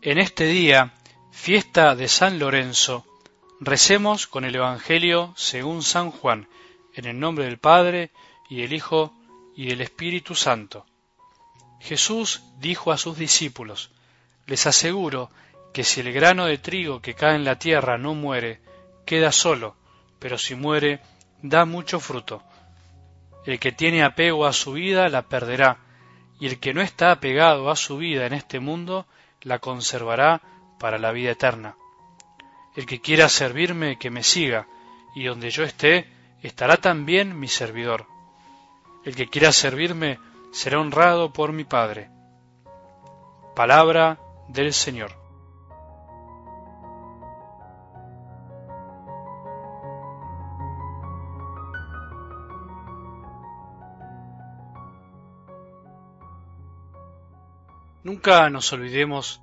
En este día, fiesta de San Lorenzo, recemos con el Evangelio según San Juan, en el nombre del Padre, y del Hijo, y del Espíritu Santo. Jesús dijo a sus discípulos, Les aseguro que si el grano de trigo que cae en la tierra no muere, queda solo, pero si muere, da mucho fruto. El que tiene apego a su vida la perderá, y el que no está apegado a su vida en este mundo la conservará para la vida eterna. El que quiera servirme, que me siga, y donde yo esté, estará también mi servidor. El que quiera servirme será honrado por mi Padre. Palabra del Señor. Nunca nos olvidemos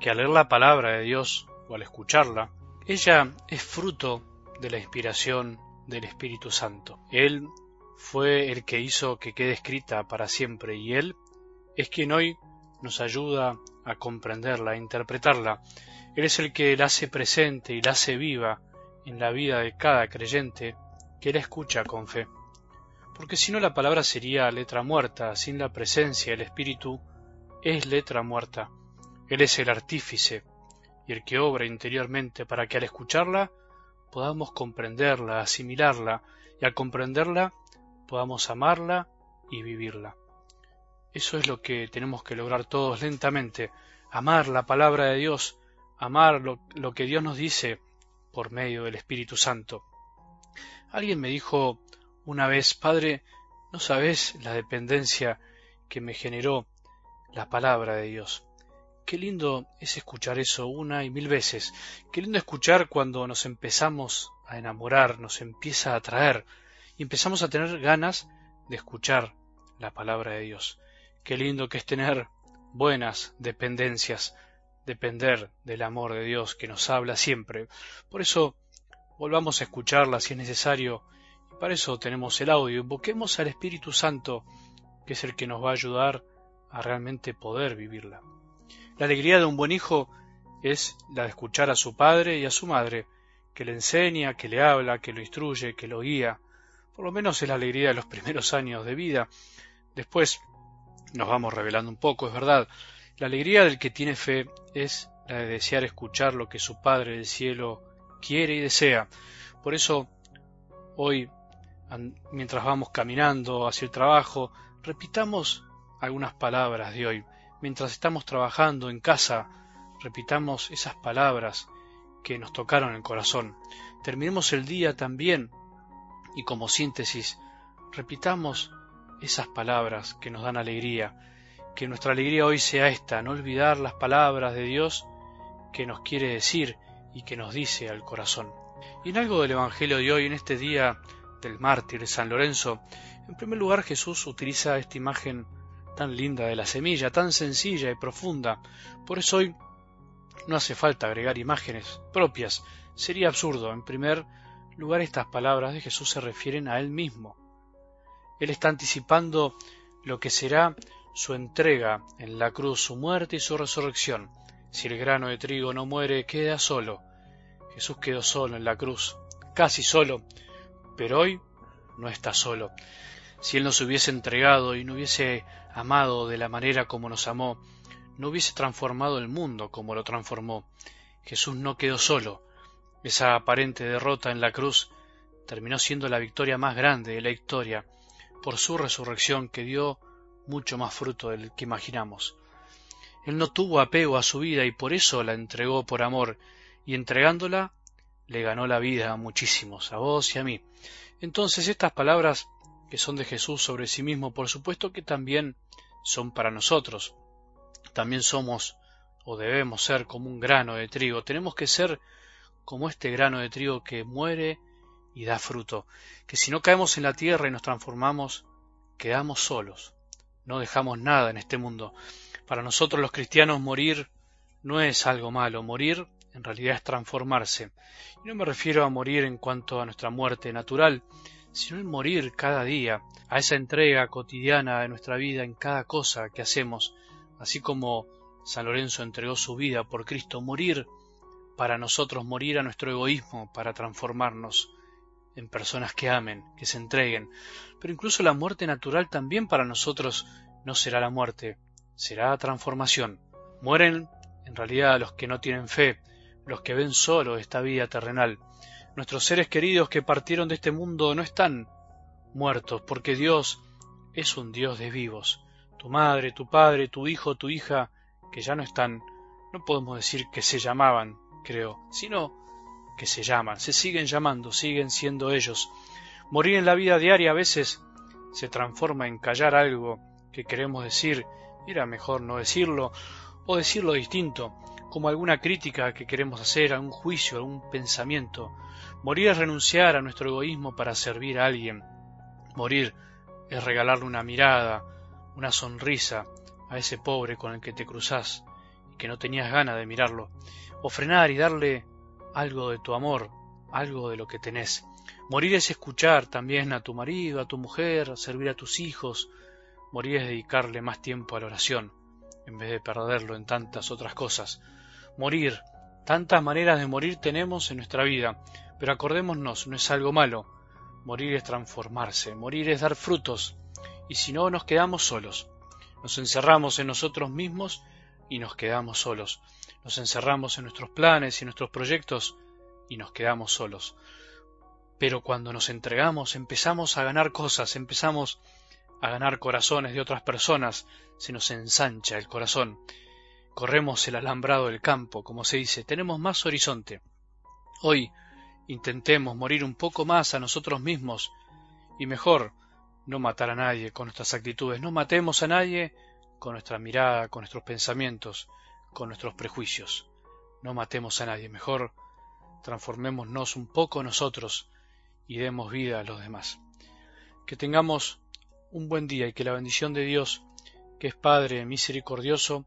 que al leer la palabra de Dios o al escucharla, ella es fruto de la inspiración del Espíritu Santo. Él fue el que hizo que quede escrita para siempre y Él es quien hoy nos ayuda a comprenderla, a interpretarla. Él es el que la hace presente y la hace viva en la vida de cada creyente que la escucha con fe. Porque si no la palabra sería letra muerta, sin la presencia del Espíritu es letra muerta. Él es el artífice y el que obra interiormente para que al escucharla podamos comprenderla, asimilarla y al comprenderla podamos amarla y vivirla. Eso es lo que tenemos que lograr todos lentamente, amar la palabra de Dios, amar lo, lo que Dios nos dice por medio del Espíritu Santo. Alguien me dijo una vez, Padre, no sabes la dependencia que me generó la palabra de Dios. Qué lindo es escuchar eso una y mil veces. Qué lindo escuchar cuando nos empezamos a enamorar, nos empieza a atraer y empezamos a tener ganas de escuchar la palabra de Dios. Qué lindo que es tener buenas dependencias, depender del amor de Dios que nos habla siempre. Por eso volvamos a escucharla si es necesario y para eso tenemos el audio. Invoquemos al Espíritu Santo que es el que nos va a ayudar a realmente poder vivirla. La alegría de un buen hijo es la de escuchar a su padre y a su madre, que le enseña, que le habla, que lo instruye, que lo guía. Por lo menos es la alegría de los primeros años de vida. Después nos vamos revelando un poco, es verdad. La alegría del que tiene fe es la de desear escuchar lo que su Padre del cielo quiere y desea. Por eso, hoy, mientras vamos caminando hacia el trabajo, repitamos algunas palabras de hoy. Mientras estamos trabajando en casa, repitamos esas palabras que nos tocaron el corazón. Terminemos el día también y como síntesis, repitamos esas palabras que nos dan alegría. Que nuestra alegría hoy sea esta, no olvidar las palabras de Dios que nos quiere decir y que nos dice al corazón. Y en algo del Evangelio de hoy, en este día del mártir San Lorenzo, en primer lugar Jesús utiliza esta imagen tan linda de la semilla, tan sencilla y profunda. Por eso hoy no hace falta agregar imágenes propias. Sería absurdo. En primer lugar, estas palabras de Jesús se refieren a Él mismo. Él está anticipando lo que será su entrega en la cruz, su muerte y su resurrección. Si el grano de trigo no muere, queda solo. Jesús quedó solo en la cruz, casi solo, pero hoy no está solo. Si Él nos hubiese entregado y no hubiese amado de la manera como nos amó, no hubiese transformado el mundo como lo transformó. Jesús no quedó solo. Esa aparente derrota en la cruz terminó siendo la victoria más grande de la historia, por su resurrección que dio mucho más fruto del que imaginamos. Él no tuvo apego a su vida y por eso la entregó por amor, y entregándola le ganó la vida a muchísimos, a vos y a mí. Entonces estas palabras que son de Jesús sobre sí mismo, por supuesto que también son para nosotros. También somos o debemos ser como un grano de trigo. Tenemos que ser como este grano de trigo que muere y da fruto. Que si no caemos en la tierra y nos transformamos, quedamos solos. No dejamos nada en este mundo. Para nosotros los cristianos morir no es algo malo. Morir en realidad es transformarse. Y no me refiero a morir en cuanto a nuestra muerte natural, sino el morir cada día, a esa entrega cotidiana de nuestra vida en cada cosa que hacemos, así como San Lorenzo entregó su vida por Cristo, morir para nosotros, morir a nuestro egoísmo, para transformarnos en personas que amen, que se entreguen. Pero incluso la muerte natural también para nosotros no será la muerte, será transformación. Mueren en realidad los que no tienen fe, los que ven solo esta vida terrenal. Nuestros seres queridos que partieron de este mundo no están muertos, porque Dios es un Dios de vivos. Tu madre, tu padre, tu hijo, tu hija, que ya no están, no podemos decir que se llamaban, creo, sino que se llaman, se siguen llamando, siguen siendo ellos. Morir en la vida diaria a veces se transforma en callar algo que queremos decir, era mejor no decirlo, o decirlo distinto, como alguna crítica que queremos hacer, algún juicio, algún pensamiento. Morir es renunciar a nuestro egoísmo para servir a alguien. Morir es regalarle una mirada, una sonrisa a ese pobre con el que te cruzás y que no tenías ganas de mirarlo, o frenar y darle algo de tu amor, algo de lo que tenés. Morir es escuchar también a tu marido, a tu mujer, servir a tus hijos. Morir es dedicarle más tiempo a la oración, en vez de perderlo en tantas otras cosas. Morir. Tantas maneras de morir tenemos en nuestra vida, pero acordémonos, no es algo malo. Morir es transformarse, morir es dar frutos, y si no nos quedamos solos. Nos encerramos en nosotros mismos y nos quedamos solos. Nos encerramos en nuestros planes y nuestros proyectos y nos quedamos solos. Pero cuando nos entregamos empezamos a ganar cosas, empezamos a ganar corazones de otras personas, se nos ensancha el corazón. Corremos el alambrado del campo, como se dice, tenemos más horizonte. Hoy intentemos morir un poco más a nosotros mismos y mejor no matar a nadie con nuestras actitudes, no matemos a nadie con nuestra mirada, con nuestros pensamientos, con nuestros prejuicios. No matemos a nadie, mejor transformémonos un poco nosotros y demos vida a los demás. Que tengamos un buen día y que la bendición de Dios, que es Padre misericordioso,